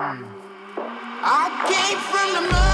I came from the moon.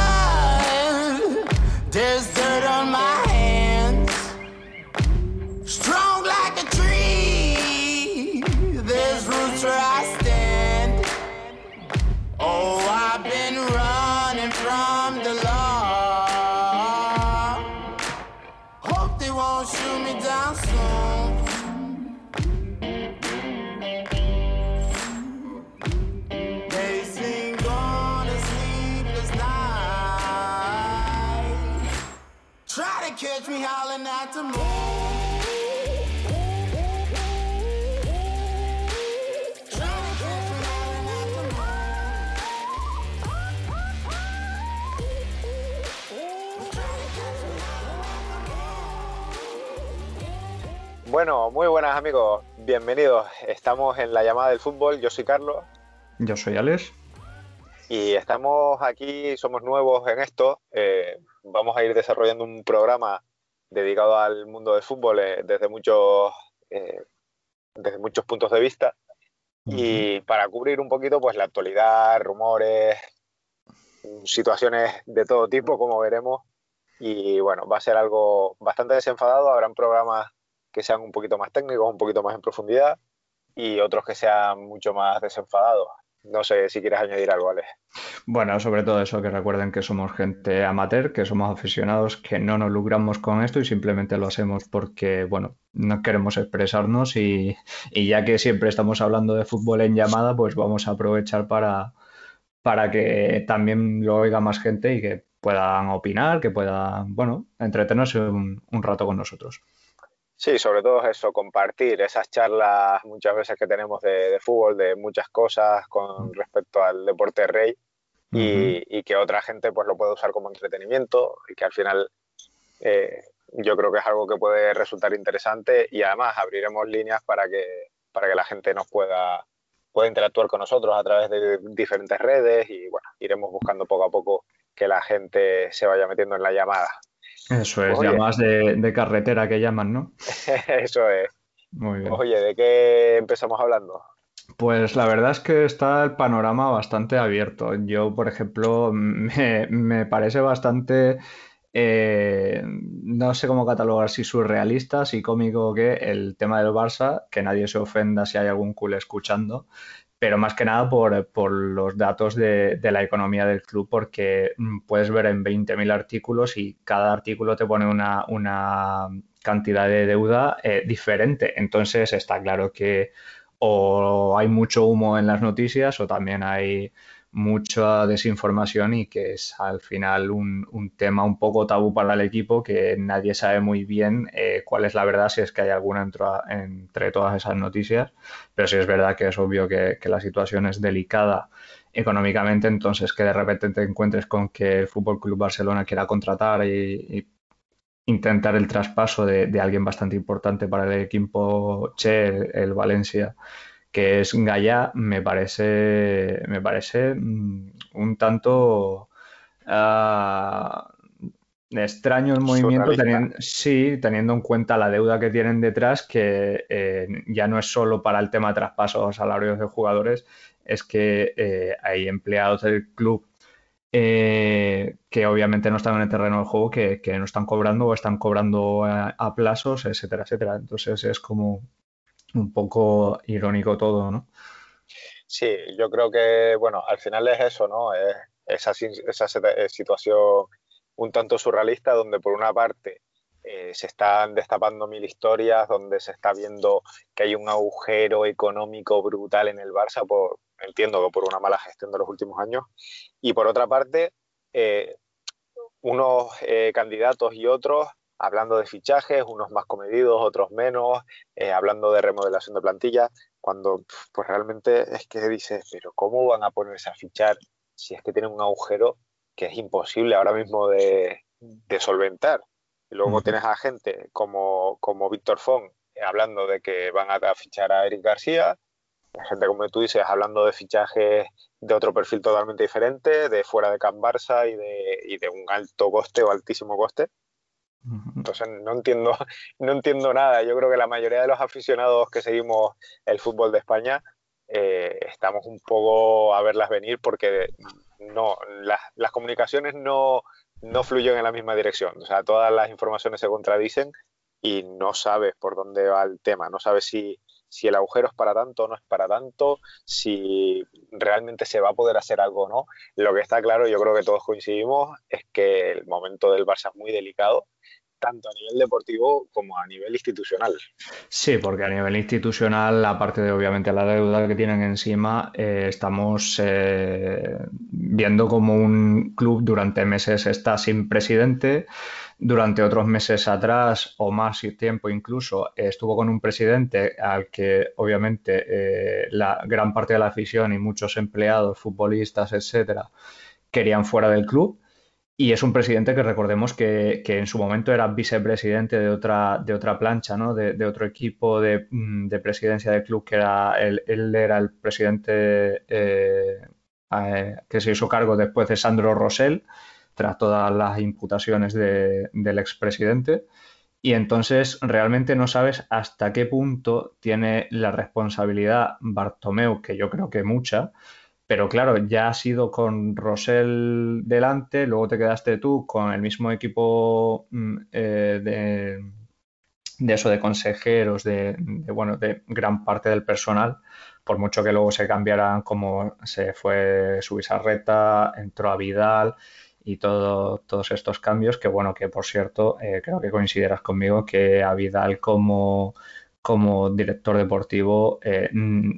Bueno, muy buenas amigos, bienvenidos. Estamos en la llamada del fútbol, yo soy Carlos. Yo soy Alex. Y estamos aquí, somos nuevos en esto. Eh, vamos a ir desarrollando un programa dedicado al mundo del fútbol eh, desde, muchos, eh, desde muchos puntos de vista. Y para cubrir un poquito pues la actualidad, rumores, situaciones de todo tipo, como veremos. Y bueno, va a ser algo bastante desenfadado. Habrán programas que sean un poquito más técnicos, un poquito más en profundidad y otros que sean mucho más desenfadados. No sé si quieres añadir algo, Alex. Bueno, sobre todo eso, que recuerden que somos gente amateur, que somos aficionados, que no nos lucramos con esto y simplemente lo hacemos porque, bueno, no queremos expresarnos y, ya que siempre estamos hablando de fútbol en llamada, pues vamos a aprovechar para, para que también lo oiga más gente y que puedan opinar, que puedan, bueno, entretenerse un rato con nosotros. Sí, sobre todo eso, compartir esas charlas muchas veces que tenemos de, fútbol, de muchas cosas con respecto al deporte rey y, que otra gente pues lo puede usar como entretenimiento y que al final eh, yo creo que es algo que puede resultar interesante y además abriremos líneas para que, para que la gente nos pueda, pueda interactuar con nosotros a través de diferentes redes y bueno, iremos buscando poco a poco que la gente se vaya metiendo en la llamada. Eso es, llamadas de, carretera que llaman, ¿no? Eso es. Muy bien. Oye, ¿de qué empezamos hablando? Pues la verdad es que está el panorama bastante abierto. Yo, por ejemplo, me, parece bastante, eh, no sé cómo catalogar si surrealista, si cómico que el tema del Barça, que nadie se ofenda si hay algún cool escuchando, pero más que nada por, los datos de, la economía del club, porque mm, puedes ver en 20.000 artículos y cada artículo te pone una, cantidad de deuda eh, diferente. Entonces está claro que o hay mucho humo en las noticias o también hay mucha desinformación y que es al final un, tema un poco tabú para el equipo que nadie sabe muy bien eh, cuál es la verdad, si es que hay alguna entre, todas esas noticias, pero sí es verdad que es obvio que, la situación es delicada económicamente, entonces que de repente te encuentres con que el Fútbol Club Barcelona quiera contratar y, intentar el traspaso de, alguien bastante importante para el equipo Che, el Valencia que es Gaia, me parece, me parece mm, un tanto ah, extraño el movimiento, teniendo, sí, teniendo en cuenta la deuda que tienen detrás, que eh, ya no es solo para el tema de traspasos salarios de jugadores, es que eh, hay empleados del club eh, que obviamente no están en el terreno del juego, que, no están cobrando o están cobrando a, plazos, etcétera, etcétera. Entonces es como un poco irónico todo, ¿no? Sí, yo creo que, bueno, al final es eso, ¿no? Es esa, eh, situación un tanto surrealista donde por una parte eh, se están destapando mil historias, donde se está viendo que hay un agujero económico brutal en el Barça, por, entiendo que por una mala gestión de los últimos años, y por otra parte, eh, unos candidatos y otros hablando de fichajes, unos más comedidos, otros menos, eh, hablando de remodelación de plantilla, cuando pues realmente es que dices, pero ¿cómo van a ponerse a fichar si es que tienen un agujero que es imposible ahora mismo de, solventar? Y luego tienes a gente como, como Víctor Font eh, hablando de que van a fichar a Eric García, gente como tú dices hablando de fichajes de otro perfil totalmente diferente, de fuera de Can Barça y de, y de un alto coste o altísimo coste. Entonces no entiendo, no entiendo nada. Yo creo que la mayoría de los aficionados que seguimos el fútbol de España eh, estamos un poco a verlas venir porque no, las, comunicaciones no, no fluyen en la misma dirección. O sea, todas las informaciones se contradicen y no sabes por dónde va el tema, no sabes si, si el agujero es para tanto o no es para tanto, si realmente se va a poder hacer algo o no. Lo que está claro, yo creo que todos coincidimos, es que el momento del Barça es muy delicado tanto a nivel deportivo como a nivel institucional. Sí, porque a nivel institucional, aparte de obviamente la deuda que tienen encima, eh, estamos eh, viendo como un club durante meses está sin presidente, durante otros meses atrás o más tiempo incluso estuvo con un presidente al que obviamente eh, la gran parte de la afición y muchos empleados, futbolistas, etcétera, querían fuera del club y es un presidente que recordemos que, en su momento era vicepresidente de otra, de otra plancha, ¿no? de, otro equipo mm, de, presidencia del club, que era él, era el presidente eh, eh, que se hizo cargo después de Sandro Rosell, tras todas las imputaciones del expresidente. Y entonces realmente no sabes hasta qué punto tiene la responsabilidad Bartomeu, que yo creo que mucha, pero claro, ya has ido con Rosell delante, luego te quedaste tú con el mismo equipo mm, eh, de, eso, de consejeros, de, bueno, de gran parte del personal, por mucho que luego se cambiaran, como se fue Subisarreta, entró a Vidal y todo, todos estos cambios, que bueno, que por cierto, eh, creo que coincidirás conmigo que a Vidal como, como director deportivo, eh, mm,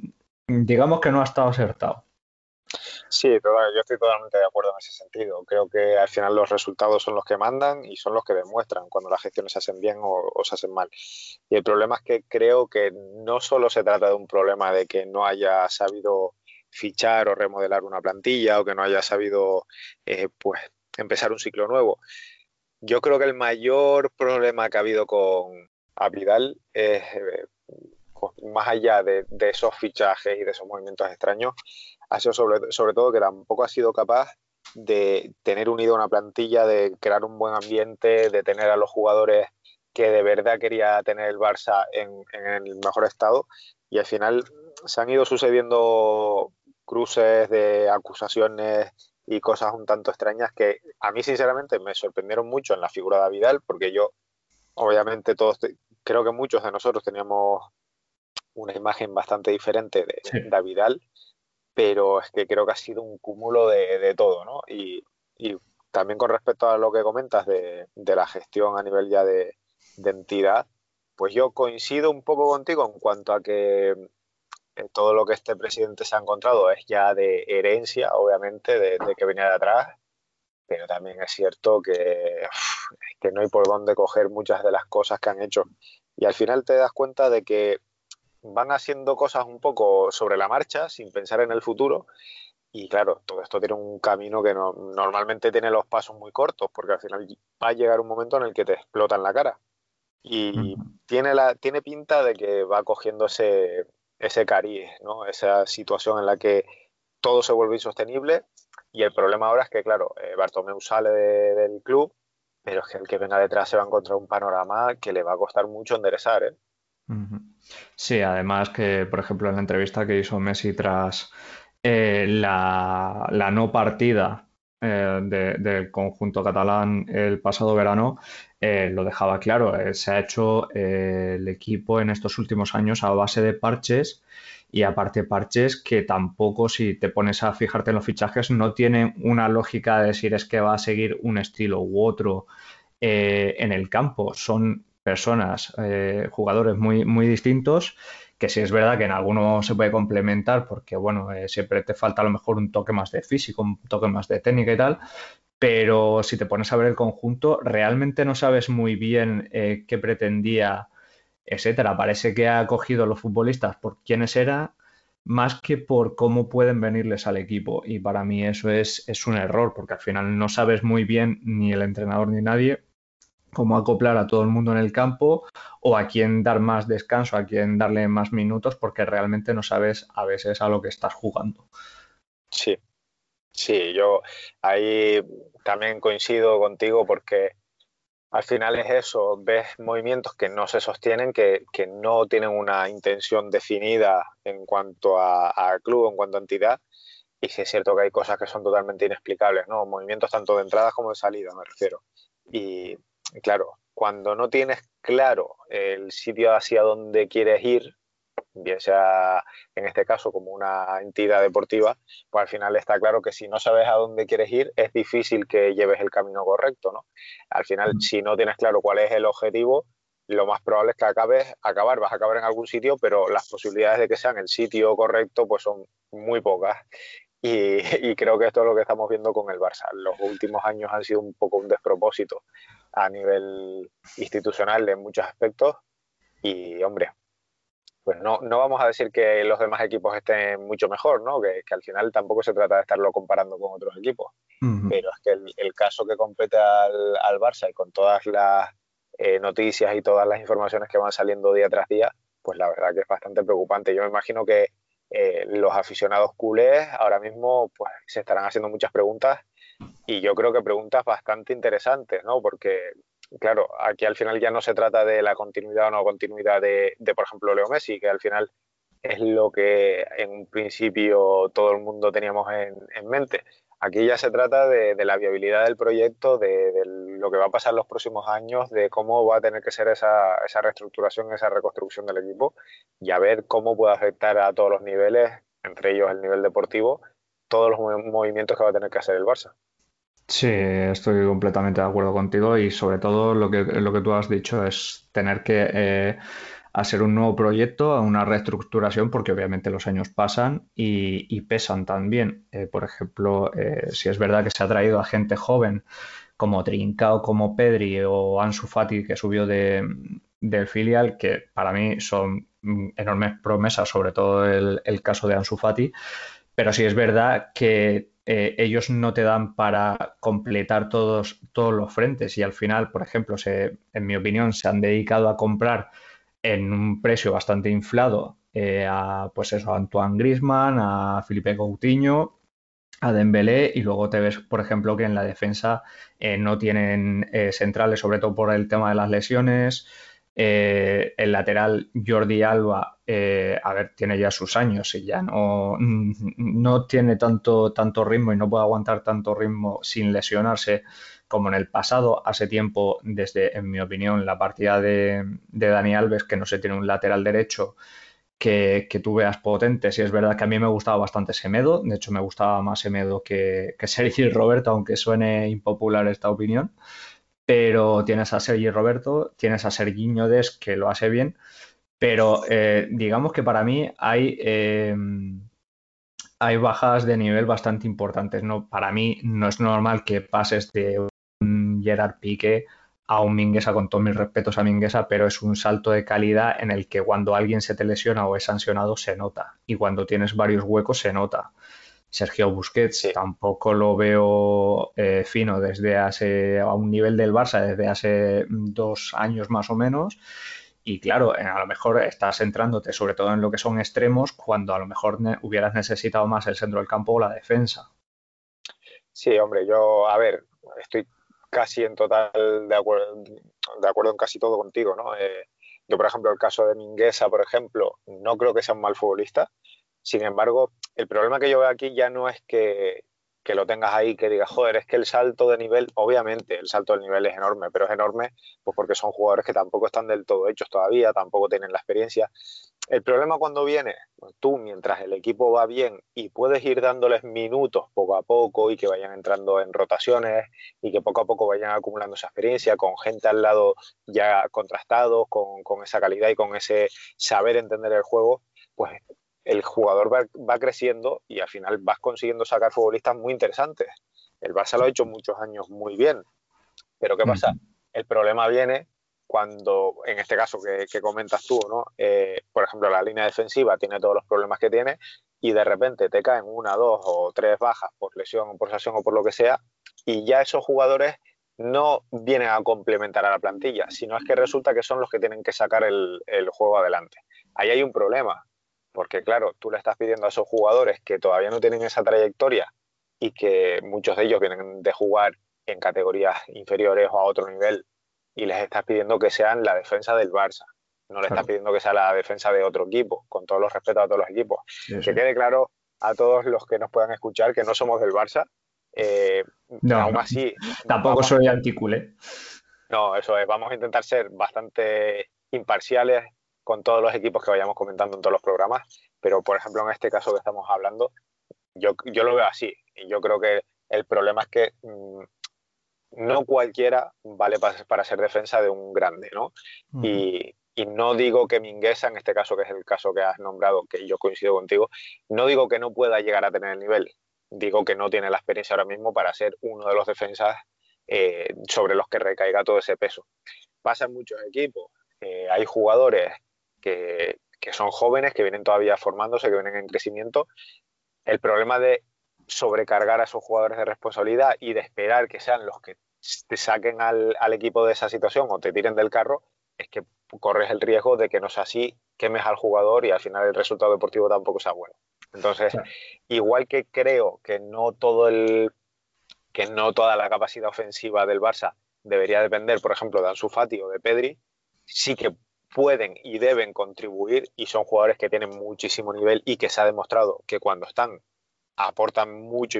digamos que no ha estado acertado. Sí, yo estoy totalmente de acuerdo en ese sentido. Creo que al final los resultados son los que mandan y son los que demuestran cuando las gestiones se hacen bien o, se hacen mal. Y el problema es que creo que no solo se trata de un problema de que no haya sabido fichar o remodelar una plantilla o que no haya sabido eh, pues empezar un ciclo nuevo. Yo creo que el mayor problema que ha habido con Avidal es, eh, más allá de, de, esos fichajes y de esos movimientos extraños, ha sido sobre, sobre todo que tampoco ha sido capaz de tener unido una plantilla, de crear un buen ambiente, de tener a los jugadores que de verdad quería tener el Barça en, el mejor estado. Y al final se han ido sucediendo cruces de acusaciones y cosas un tanto extrañas que a mí sinceramente me sorprendieron mucho en la figura de Vidal, porque yo, obviamente todos, creo que muchos de nosotros teníamos una imagen bastante diferente de, de Vidal pero es que creo que ha sido un cúmulo de, todo, ¿no? Y, también con respecto a lo que comentas de, la gestión a nivel ya de, entidad, pues yo coincido un poco contigo en cuanto a que eh, todo lo que este presidente se ha encontrado es ya de herencia, obviamente, de, que venía de atrás, pero también es cierto que, que no hay por dónde coger muchas de las cosas que han hecho. Y al final te das cuenta de que van haciendo cosas un poco sobre la marcha, sin pensar en el futuro. Y claro, todo esto tiene un camino que no, normalmente tiene los pasos muy cortos, porque al final va a llegar un momento en el que te explota en la cara. Y tiene, la, tiene pinta de que va cogiendo ese, ese cariz, ¿no? esa situación en la que todo se vuelve insostenible. Y el problema ahora es que, claro, eh, Bartomeu sale del club, pero es que el que venga detrás se va a encontrar un panorama que le va a costar mucho enderezar. ¿eh? Sí, además que, por ejemplo, en la entrevista que hizo Messi tras eh, la, no partida eh, del conjunto catalán el pasado verano, eh, lo dejaba claro. se ha hecho el equipo en estos últimos años a base de parches y aparte parches que tampoco, si te pones a fijarte en los fichajes, no tienen una lógica de decir es que va a seguir un estilo u otro en el campo. Son personas, eh, jugadores muy, muy distintos, que sí es verdad que en alguno se puede complementar porque, bueno, eh, siempre te falta a lo mejor un toque más de físico, un toque más de técnica y tal, pero si te pones a ver el conjunto, realmente no sabes muy bien eh, qué pretendía, etcétera. Parece que ha cogido a los futbolistas por quiénes era más que por cómo pueden venirles al equipo. Y para mí eso es, es un error, porque al final no sabes muy bien ni el entrenador ni nadie cómo acoplar a todo el mundo en el campo o a quién dar más descanso, a quién darle más minutos, porque realmente no sabes a veces a lo que estás jugando. Sí, sí, yo ahí también coincido contigo porque al final es eso, ves movimientos que no se sostienen, que, no tienen una intención definida en cuanto a, club, en cuanto a entidad, y sí es cierto que hay cosas que son totalmente inexplicables, ¿no? Movimientos tanto de entrada como de salida, me refiero. Y claro, cuando no tienes claro el sitio hacia donde quieres ir, bien sea en este caso como una entidad deportiva, pues al final está claro que si no sabes a dónde quieres ir, es difícil que lleves el camino correcto, ¿no? Al final, si no tienes claro cuál es el objetivo, lo más probable es que acabes, acabar, vas a acabar en algún sitio, pero las posibilidades de que sean el sitio correcto pues son muy pocas. Y, y, creo que esto es lo que estamos viendo con el Barça. Los últimos años han sido un poco un despropósito a nivel institucional en muchos aspectos. Y, hombre, pues no, no vamos a decir que los demás equipos estén mucho mejor, ¿no? Que, al final tampoco se trata de estarlo comparando con otros equipos. Pero es que el, caso que compete al, al, Barça y con todas las eh, noticias y todas las informaciones que van saliendo día tras día, pues la verdad que es bastante preocupante. Yo me imagino que eh, los aficionados culés ahora mismo pues se estarán haciendo muchas preguntas y yo creo que preguntas bastante interesantes, ¿no? Porque claro, aquí al final ya no se trata de la continuidad o no continuidad de, por ejemplo, Leo Messi, que al final es lo que en un principio todo el mundo teníamos en, mente. Aquí ya se trata de, la viabilidad del proyecto, de, lo que va a pasar los próximos años, de cómo va a tener que ser esa, esa reestructuración, esa reconstrucción del equipo y a ver cómo puede afectar a todos los niveles, entre ellos el nivel deportivo, todos los movimientos que va a tener que hacer el Barça. Sí, estoy completamente de acuerdo contigo y sobre todo lo que, lo que tú has dicho es tener que eh, hacer un nuevo proyecto, una reestructuración, porque obviamente los años pasan y, pesan también. Eh, por ejemplo, eh, si es verdad que se ha traído a gente joven como Trincao, como Pedri o Ansu Fati, que subió de, del filial, que para mí son enormes promesas, sobre todo el, el caso de Ansu Fati, pero sí es verdad que eh, ellos no te dan para completar todos, todos los frentes y al final, por ejemplo, se, en mi opinión, se han dedicado a comprar en un precio bastante inflado eh, a, pues eso, a Antoine Grisman, a Felipe Coutinho, a Dembélé y luego te ves, por ejemplo, que en la defensa eh, no tienen centrales, sobre todo por el tema de las lesiones. Eh, el lateral Jordi Alba, eh, a ver, tiene ya sus años y ya no, no tiene tanto, tanto ritmo y no puede aguantar tanto ritmo sin lesionarse como en el pasado. Hace tiempo, desde, en mi opinión, la partida de, Dani Alves, que no se tiene un lateral derecho que, que, tú veas potente. Si es verdad que a mí me gustaba bastante Semedo, de hecho me gustaba más Semedo que, que Sergio Roberto, aunque suene impopular esta opinión pero tienes a Sergi Roberto, tienes a Sergiño Des, que lo hace bien, pero eh, digamos que para mí hay, em, hay bajadas de nivel bastante importantes. ¿no? Para mí no es normal que pases de un Gerard Pique a un Minguesa, con todos mis respetos a Minguesa, pero es un salto de calidad en el que cuando alguien se te lesiona o es sancionado se nota, y cuando tienes varios huecos se nota. Sergio Busquets tampoco lo veo eh, fino desde hace a un nivel del Barça desde hace dos años más o menos. Y claro, a lo mejor estás centrándote sobre todo en lo que son extremos cuando a lo mejor hubieras necesitado más el centro del campo o la defensa. Sí, hombre, yo, a ver, estoy casi en total de acuerdo, de acuerdo en casi todo contigo, ¿no? Eh, yo, por ejemplo, el caso de Minguesa, por ejemplo, no creo que sea un mal futbolista. Sin embargo, el problema que yo veo aquí ya no es que, lo tengas ahí, que digas, joder, es que el salto de nivel, obviamente el salto de nivel es enorme, pero es enorme pues porque son jugadores que tampoco están del todo hechos todavía, tampoco tienen la experiencia. El problema cuando viene, pues tú mientras el equipo va bien y puedes ir dándoles minutos poco a poco y que vayan entrando en rotaciones y que poco a poco vayan acumulando esa experiencia con gente al lado ya contrastado, con, con esa calidad y con ese saber entender el juego, pues el jugador va, creciendo y al final vas consiguiendo sacar futbolistas muy interesantes. El Barça lo ha hecho muchos años muy bien, pero ¿qué pasa? El problema viene cuando, en este caso que, comentas tú, ¿no? Eh, por ejemplo, la línea defensiva tiene todos los problemas que tiene y de repente te caen una, dos o tres bajas por lesión o por sanción o por lo que sea y ya esos jugadores no vienen a complementar a la plantilla, sino es que resulta que son los que tienen que sacar el juego adelante. Ahí hay un problema, porque claro, tú le estás pidiendo a esos jugadores que todavía no tienen esa trayectoria y que muchos de ellos vienen de jugar en categorías inferiores o a otro nivel y les estás pidiendo que sean la defensa del Barça. No le estás pidiendo que sea la defensa de otro equipo, con todos los respetos a todos los equipos. Que quede claro a todos los que nos puedan escuchar que no somos del Barça. Eh, no, aún así. Tampoco soy anticule. No, eso es. Vamos a intentar ser bastante imparciales con todos los equipos que vayamos comentando en todos los programas. Pero, por ejemplo, en este caso que estamos hablando, yo, yo lo veo así. Y yo creo que el problema es que mm, no cualquiera vale para, para, ser defensa de un grande, ¿no? y, y, no digo que Minguesa, en este caso, que es el caso que has nombrado, que yo coincido contigo, no digo que no pueda llegar a tener el nivel, digo que no tiene la experiencia ahora mismo para ser uno de los defensas eh, sobre los que recaiga todo ese peso. Pasa en muchos equipos, eh, hay jugadores que, que son jóvenes, que vienen todavía formándose, que vienen en crecimiento. El problema de sobrecargar a esos jugadores de responsabilidad y de esperar que sean los que te saquen al, equipo de esa situación o te tiren del carro, es que corres el riesgo de que no sea así, quemes al jugador y al final el resultado deportivo tampoco sea bueno. Entonces, igual que creo que no todo el que no toda la capacidad ofensiva del Barça debería depender, por ejemplo, de Ansu Fati o de Pedri, sí que pueden y deben contribuir y son jugadores que tienen muchísimo nivel y que se ha demostrado que cuando están aportan mucho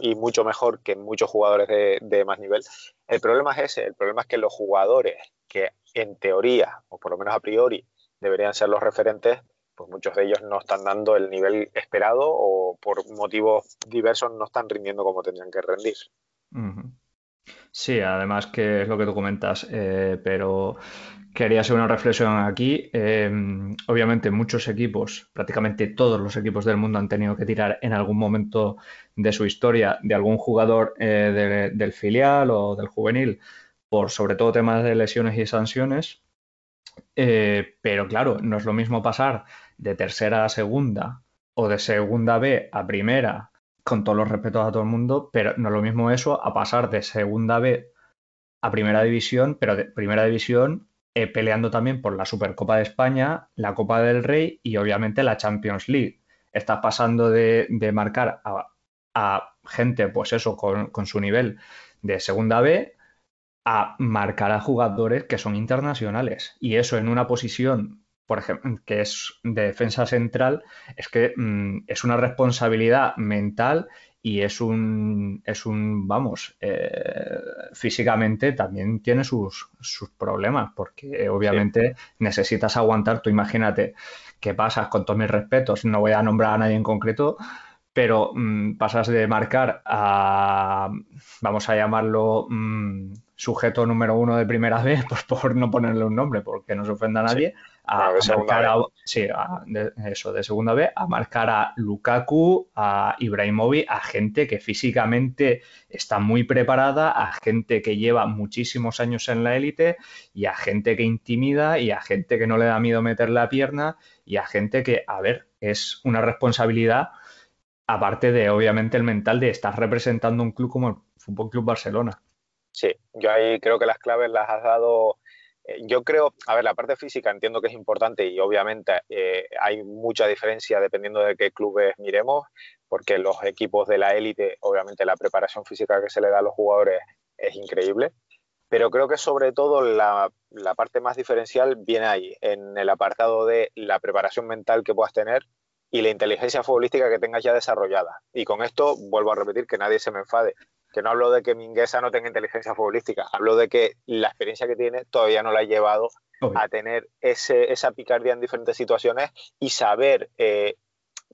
y, mucho mejor que muchos jugadores de, más nivel. El problema es ese, el problema es que los jugadores que en teoría, o por lo menos a priori, deberían ser los referentes, pues muchos de ellos no están dando el nivel esperado o por motivos diversos no están rindiendo como tendrían que rendir. Sí, además que es lo que tú comentas, eh, pero Quería hacer una reflexión aquí. Em, obviamente muchos equipos, prácticamente todos los equipos del mundo han tenido que tirar en algún momento de su historia de algún jugador eh, del filial o del juvenil por sobre todo temas de lesiones y sanciones. Eh, pero claro, no es lo mismo pasar de tercera a segunda o de segunda B a primera, con todos los respetos a todo el mundo, pero no es lo mismo eso a pasar de segunda B a primera división, pero de primera división eh, peleando también por la Supercopa de España, la Copa del Rey y obviamente la Champions League. Estás pasando de, marcar a, gente, pues eso, con, su nivel de segunda B, a marcar a jugadores que son internacionales. Y eso en una posición, por ejemplo, que es de defensa central, es que mm, es una responsabilidad mental y es un, es un vamos, eh, físicamente también tiene sus, sus problemas, porque obviamente necesitas aguantar, tú imagínate qué pasas, con todos mis respetos, no voy a nombrar a nadie en concreto, pero mm, pasas de marcar a, vamos a llamarlo, mm, sujeto número uno de primera vez, pues por no ponerle un nombre, porque no se ofenda a nadie, a, marcar a, sí, de, eso, de segunda vez, a marcar a Lukaku, a Ibrahimovic, a gente que físicamente está muy preparada, a gente que lleva muchísimos años en la élite y a gente que intimida y a gente que no le da miedo meter la pierna y a gente que, a ver, es una responsabilidad aparte de obviamente el mental de estar representando un club como el Fútbol Club Barcelona. Sí, yo ahí creo que las claves las has dado yo creo, a ver, la parte física entiendo que es importante y obviamente eh, hay mucha diferencia dependiendo de qué clubes miremos, porque los equipos de la élite, obviamente la preparación física que se le da a los jugadores es increíble, pero creo que sobre todo la, la parte más diferencial viene ahí, en el apartado de la preparación mental que puedas tener y la inteligencia futbolística que tengas ya desarrollada. Y con esto vuelvo a repetir que nadie se me enfade que no hablo de que Mingueza no tenga inteligencia futbolística, hablo de que la experiencia que tiene todavía no la ha llevado a tener ese, esa picardía en diferentes situaciones y saber eh,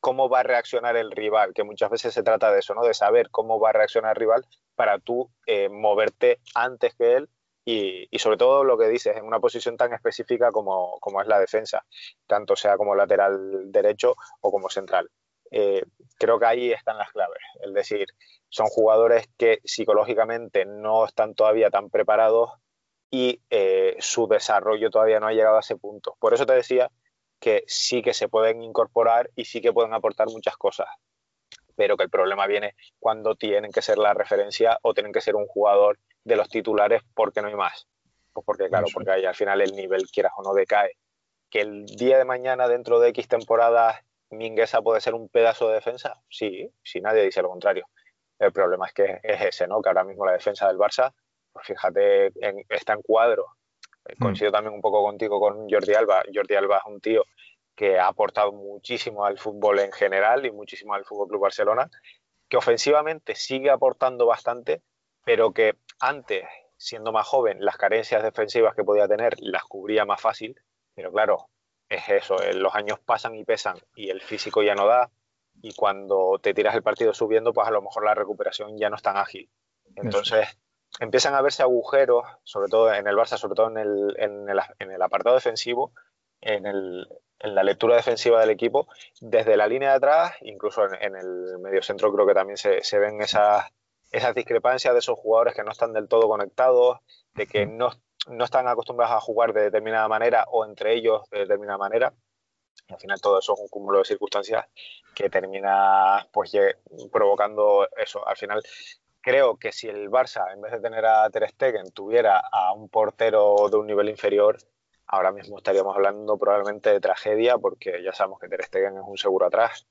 cómo va a reaccionar el rival, que muchas veces se trata de eso, ¿no? De saber cómo va a reaccionar el rival para tú eh, moverte antes que él y, y, sobre todo lo que dices, en una posición tan específica como, como es la defensa, tanto sea como lateral derecho o como central. Eh, creo que ahí están las claves. Es decir, son jugadores que psicológicamente no están todavía tan preparados y eh, su desarrollo todavía no ha llegado a ese punto. Por eso te decía que sí que se pueden incorporar y sí que pueden aportar muchas cosas, pero que el problema viene cuando tienen que ser la referencia o tienen que ser un jugador de los titulares porque no hay más. Pues porque, claro, porque ahí al final el nivel, quieras o no, decae. Que el día de mañana, dentro de X temporadas, Mingueza puede ser un pedazo de defensa? Sí, si nadie dice lo contrario. El problema es que es ese, ¿no? Que ahora mismo la defensa del Barça pues fíjate, está en cuadro. Mm. Coincido también un poco contigo con Jordi Alba. Jordi Alba es un tío que ha aportado muchísimo al fútbol en general y muchísimo al Fútbol Club Barcelona, que ofensivamente sigue aportando bastante, pero que antes, siendo más joven, las carencias defensivas que podía tener las cubría más fácil. Pero claro, es eso, eh, los años pasan y pesan y el físico ya no da. Y cuando te tiras el partido subiendo, pues a lo mejor la recuperación ya no es tan ágil. Entonces, empiezan a verse agujeros, sobre todo en el Barça, sobre todo en el, en el, en el apartado defensivo, en, el, en, la lectura defensiva del equipo, desde la línea de atrás, incluso en, el medio centro creo que también se, se, ven esas, esas discrepancias de esos jugadores que no están del todo conectados, de que no, no están acostumbrados a jugar de determinada manera o entre ellos de determinada manera. al final todo eso es un cúmulo de circunstancias que termina pues provocando eso. Al final creo que si el Barça, en vez de tener a Ter Stegen, tuviera a un portero de un nivel inferior, ahora mismo estaríamos hablando probablemente de tragedia, porque ya sabemos que Ter Stegen es un seguro atrás.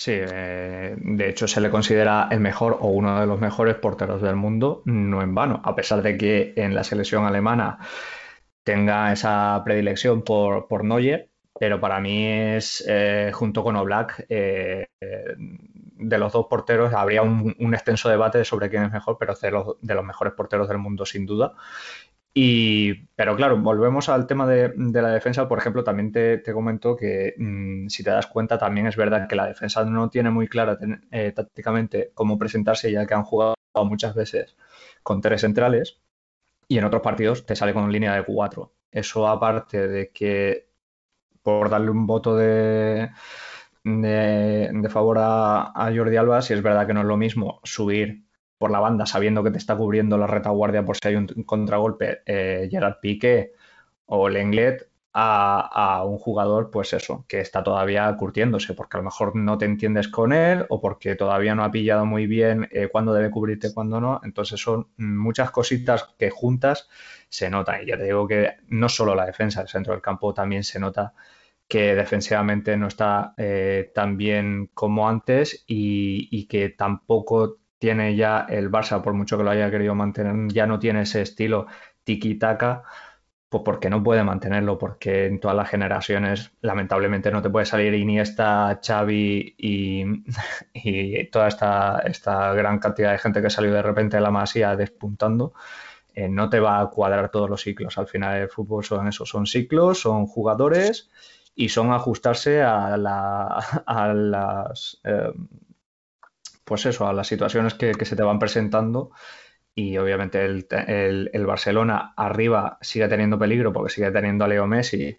Sí, eh, de hecho se le considera el mejor o uno de los mejores porteros del mundo, no en vano, a pesar de que en la selección alemana tenga esa predilección por, por Neuer, pero para mí es, eh, junto con Oblak, eh, de los dos porteros habría un, extenso debate sobre quién es mejor, pero los, de los mejores porteros del mundo sin duda. Y, pero claro, volvemos al tema de, la defensa. Por ejemplo, también te, te comento que mm, si te das cuenta, también es verdad que la defensa no tiene muy clara eh, tácticamente cómo presentarse, ya que han jugado muchas veces con tres centrales y en otros partidos te sale con línea de cuatro. Eso aparte de que por darle un voto de, de, favor a, a, Jordi Alba, si es verdad que no es lo mismo subir por la banda sabiendo que te está cubriendo la retaguardia por si hay un contragolpe eh, Gerard Piqué o Lenglet a, un jugador, pues eso, que está todavía curtiéndose, porque a lo mejor no te entiendes con él o porque todavía no ha pillado muy bien eh, cuándo debe cubrirte cuándo no. Entonces son muchas cositas que juntas se notan. Y ya te digo que no solo la defensa, el centro del campo también se nota que defensivamente no está eh, tan bien como antes y, que tampoco tiene ya el Barça, por mucho que lo haya querido mantener, ya no tiene ese estilo tiki-taka, pues porque no puede mantenerlo, porque en todas las generaciones lamentablemente no te puede salir Iniesta, Xavi y, y toda esta, esta gran cantidad de gente que salió de repente de la masía despuntando. Eh, no te va a cuadrar todos los ciclos. Al final el fútbol son eso, son ciclos, son jugadores y son ajustarse a, las eh, pues eso, a las situaciones que, se te van presentando. Y obviamente el, Barcelona arriba sigue teniendo peligro porque sigue teniendo a Leo Messi,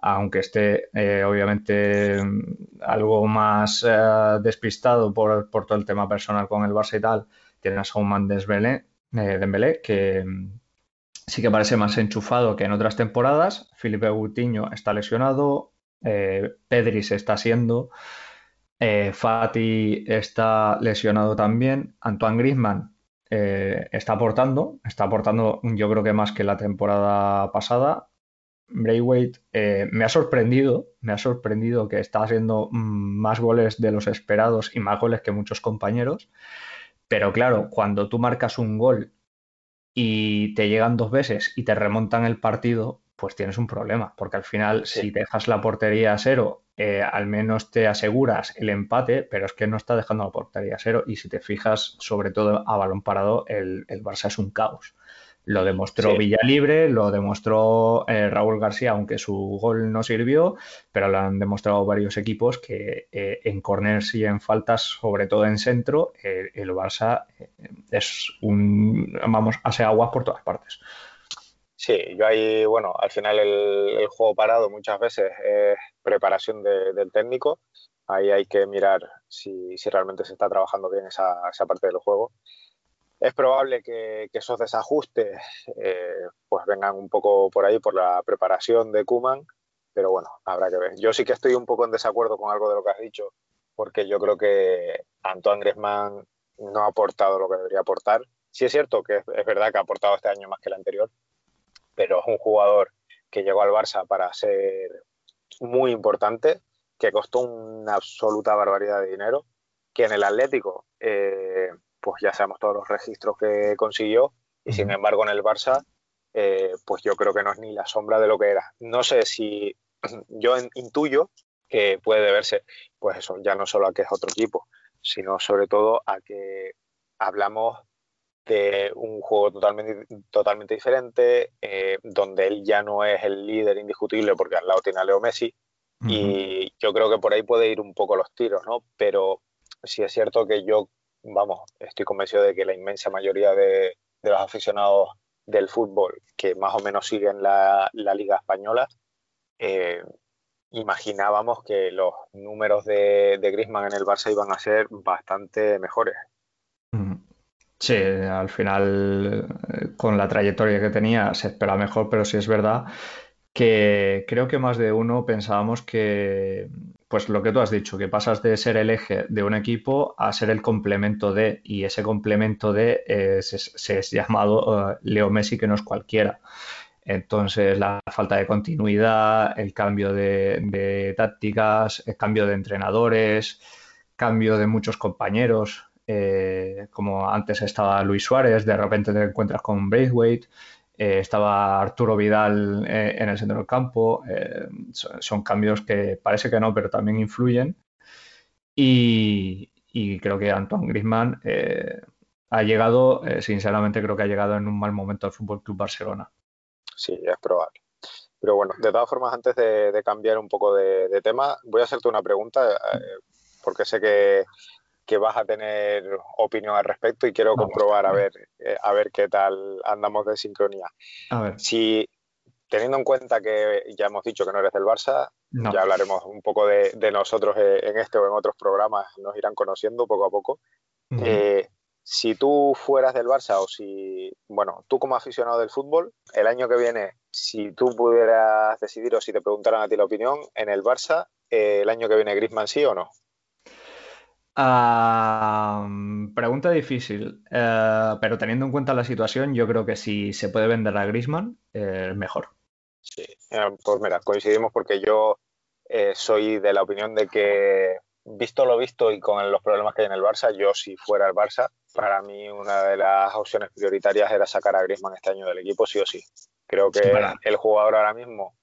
aunque esté eh, obviamente algo más eh, despistado por, todo el tema personal con el Barça y tal. Tienes a un man Dembélé, que sí que parece más enchufado que en otras temporadas. Felipe Gutiño está lesionado, eh, Pedri se está haciendo, eh, Fati está lesionado también, Antoine Griezmann eh, está aportando, está aportando yo creo que más que la temporada pasada. Braithwaite me ha sorprendido, me ha sorprendido que está haciendo mm, más goles de los esperados y más goles que muchos compañeros. Pero claro, cuando tú marcas un gol y te llegan dos veces y te remontan el partido, pues tienes un problema, porque al final si dejas la portería a cero, eh, al menos te aseguras el empate, pero es que no está dejando la portería a cero y si te fijas sobre todo a balón parado, el, Barça es un caos. Lo demostró Villalibre, lo demostró eh, Raúl García, aunque su gol no sirvió, pero lo han demostrado varios equipos que eh, en corners y en faltas, sobre todo en centro, el Barça es un, vamos, hace aguas por todas partes. Sí, yo ahí, bueno, al final el, juego parado muchas veces es preparación del técnico. Ahí hay que mirar si, realmente se está trabajando bien esa, parte del juego. Es probable que, esos desajustes eh, pues vengan un poco por ahí, por la preparación de Kuman, pero bueno, habrá que ver. Yo sí que estoy un poco en desacuerdo con algo de lo que has dicho, porque yo creo que Antoine Griezmann no ha aportado lo que debería aportar. Sí es cierto que es verdad que ha aportado este año más que el anterior, pero es un jugador que llegó al Barça para ser muy importante, que costó una absoluta barbaridad de dinero, que en el Atlético, eh, pues ya sabemos todos los registros que consiguió, Y sin embargo, en el Barça, eh, pues yo creo que no es ni la sombra de lo que era. No sé si yo intuyo que puede deberse, pues eso, ya no solo a que es otro equipo, sino sobre todo a que hablamos de un juego totalmente, totalmente diferente, eh, donde él ya no es el líder indiscutible porque al lado tiene a Leo Messi, y yo creo que por ahí puede ir un poco los tiros, ¿no? Pero sí es cierto que yo, vamos, estoy convencido de que la inmensa mayoría de, los aficionados del fútbol que más o menos siguen la, Liga Española, eh, imaginábamos que los números de, de Griezmann en el Barça iban a ser bastante mejores. Sí, al final, eh, con la trayectoria que tenía, se espera mejor, pero sí es verdad que creo que más de uno pensábamos que, pues lo que tú has dicho, que pasas de ser el eje de un equipo a ser el complemento de, y ese complemento de se, es llamado eh, Leo Messi, que no es cualquiera. Entonces, la falta de continuidad, el cambio de, tácticas, el cambio de entrenadores, cambio de muchos compañeros, eh, como antes estaba Luis Suárez, de repente te encuentras con Braithwaite, eh, estaba Arturo Vidal eh, en el centro del campo. son, cambios que parece que no, pero también influyen. Y, creo que Antoine Griezmann ha llegado, sinceramente creo que ha llegado en un mal momento al Fútbol Club Barcelona sí, es probable. Pero bueno, de todas formas, antes de, cambiar un poco de, tema, voy a hacerte una pregunta, eh, porque sé que, vas a tener opinión al respecto y quiero comprobar a ver, eh, a ver qué tal andamos de sincronía. A ver. Si, teniendo en cuenta que ya hemos dicho que no eres del Barça, ya hablaremos un poco de, nosotros eh, en este o en otros programas, nos irán conociendo poco a poco si tú fueras del Barça o si, bueno, tú como aficionado del fútbol, el año que viene, si tú pudieras decidir o si te preguntaran a ti la opinión, en el Barça, eh, el año que viene Griezmann sí o no? Pregunta difícil, eh, pero teniendo en cuenta la situación, yo creo que si se puede vender a Griezmann, eh, mejor. Sí, pues mira, coincidimos porque yo soy de la opinión de que visto lo visto y con los problemas que hay en el Barça, yo si fuera el Barça, para mí una de las opciones prioritarias era sacar a Griezmann este año del equipo, sí o sí. Creo que el jugador ahora mismo,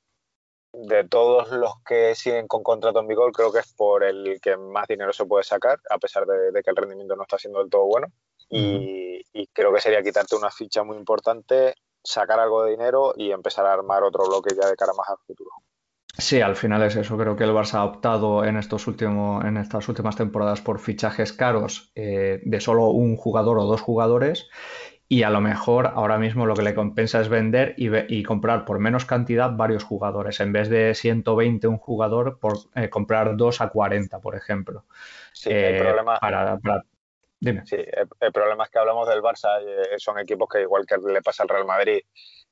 de todos los que siguen con contrato en vigor, creo que es por el que más dinero se puede sacar, a pesar de, que el rendimiento no está siendo del todo bueno. y, y creo que sería quitarte una ficha muy importante, sacar algo de dinero y empezar a armar otro bloque ya de cara más al futuro. Sí, al final es eso. Creo que el Barça ha optado en, estos últimos, en estas últimas temporadas por fichajes caros eh, de solo un jugador o dos jugadores y a lo mejor ahora mismo lo que le compensa es vender y, comprar por menos cantidad varios jugadores. En vez de 120 un jugador, por eh, comprar 2 a 40, por ejemplo. Sí, el eh, problema... Dime. Sí, el, problema es que hablamos del Barça, son equipos que igual que le pasa al Real Madrid,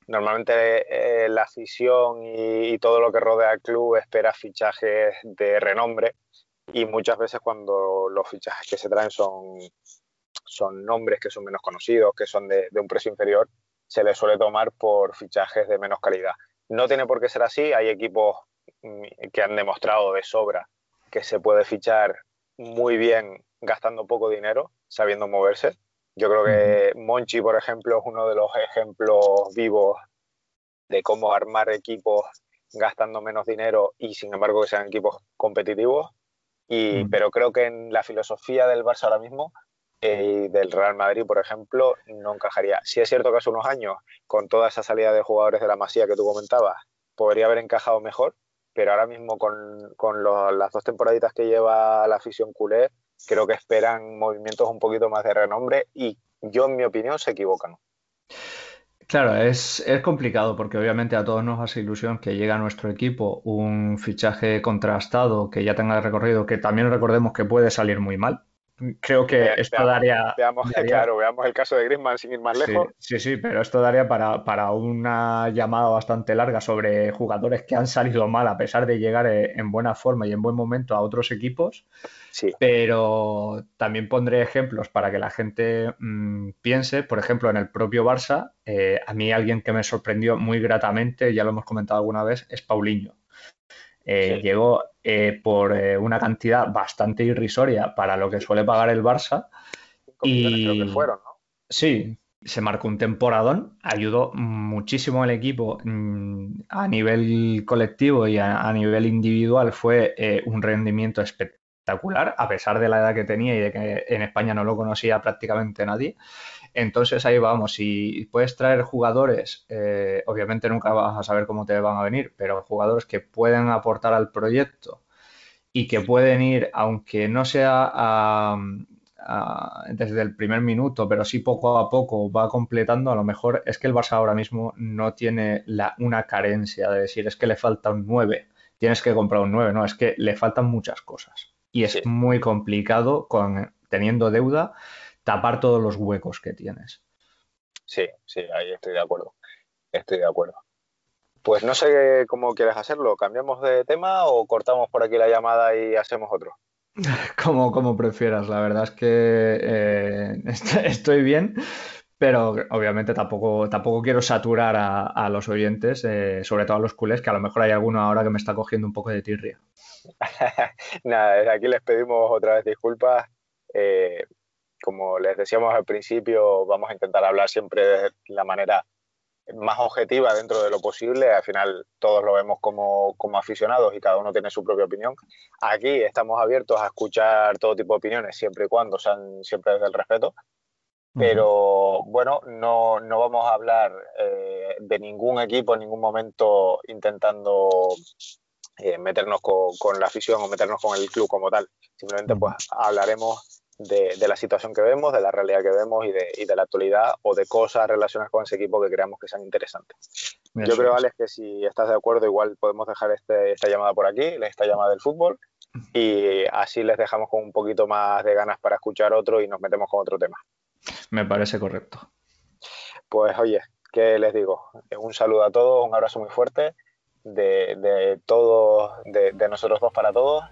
Normalmente eh, la afición y, todo lo que rodea al club espera fichajes de renombre y muchas veces cuando los fichajes que se traen son, son nombres que son menos conocidos, que son de, un precio inferior, se les suele tomar por fichajes de menos calidad. No tiene por qué ser así, hay equipos mm, que han demostrado de sobra que se puede fichar muy bien gastando poco dinero, sabiendo moverse. Yo creo que Monchi, por ejemplo, es uno de los ejemplos vivos de cómo armar equipos gastando menos dinero y sin embargo que sean equipos competitivos. Y, Pero creo que en la filosofía del Barça ahora mismo y del Real Madrid, por ejemplo, no encajaría. Sí es cierto que hace unos años, con toda esa salida de jugadores de la Masía que tú comentabas, podría haber encajado mejor, pero ahora mismo con, con las dos temporaditas que lleva la afición culé, creo que esperan movimientos un poquito más de renombre y yo, en mi opinión, se equivocan. Claro, es, es, complicado porque obviamente a todos nos hace ilusión que llegue a nuestro equipo un fichaje contrastado que ya tenga recorrido, que también recordemos que puede salir muy mal, creo que esto daría, veamos, Claro, veamos el caso de Griezmann sin ir más lejos. Sí, sí, pero esto daría para, para, una llamada bastante larga sobre jugadores que han salido mal a pesar de llegar eh, en buena forma y en buen momento a otros equipos. Sí. Pero también pondré ejemplos para que la gente mm, piense. Por ejemplo, en el propio Barça, eh, a mí alguien que me sorprendió muy gratamente, ya lo hemos comentado alguna vez, es Paulinho. Eh, llegó eh, por eh, una cantidad bastante irrisoria para lo que suele pagar el Barça. y creo que fueron, ¿no? Sí, se marcó un temporadón, ayudó muchísimo al equipo mm, a nivel colectivo y a, nivel individual, fue eh, un rendimiento espectacular, a pesar de la edad que tenía y de que en España no lo conocía prácticamente nadie. Entonces ahí vamos, si puedes traer jugadores, eh, obviamente nunca vas a saber cómo te van a venir, pero jugadores que pueden aportar al proyecto y que pueden ir, aunque no sea desde el primer minuto, pero sí poco a poco va completando, a lo mejor es que el Barça ahora mismo no tiene una carencia de decir es que le falta un 9, tienes que comprar un 9, no, es que le faltan muchas cosas. Y es muy complicado con, teniendo deuda tapar todos los huecos que tienes. Sí, sí, ahí estoy de acuerdo. Estoy de acuerdo. Pues no sé cómo quieres hacerlo. ¿Cambiamos de tema o cortamos por aquí la llamada y hacemos otro? Como, como prefieras. La verdad es que eh, estoy bien, pero obviamente tampoco, tampoco quiero saturar a, los oyentes, eh, sobre todo a los culés, que a lo mejor hay alguno ahora que me está cogiendo un poco de tirria. Nada, desde aquí les pedimos otra vez disculpas. Eh, como les decíamos al principio, vamos a intentar hablar siempre de la manera más objetiva dentro de lo posible. Al final todos lo vemos como, como, aficionados y cada uno tiene su propia opinión. Aquí estamos abiertos a escuchar todo tipo de opiniones, siempre y cuando sean siempre desde el respeto. Pero bueno, no, no, vamos a hablar eh, de ningún equipo en ningún momento intentando eh, meternos con, con, la afición o meternos con el club como tal. Simplemente pues hablaremos de, la situación que vemos, de la realidad que vemos y de, la actualidad o de cosas relacionadas con ese equipo que creamos que sean interesantes. Yo creo, Alex, que si estás de acuerdo, igual podemos dejar este, esta llamada por aquí, esta llamada del fútbol, y así les dejamos con un poquito más de ganas para escuchar otro y nos metemos con otro tema. Me parece correcto. Pues oye, ¿qué les digo? Un saludo a todos, un abrazo muy fuerte de, de todos, de nosotros dos para todos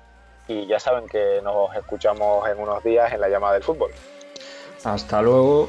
y ya saben que nos escuchamos en unos días en la llamada del fútbol. Hasta luego.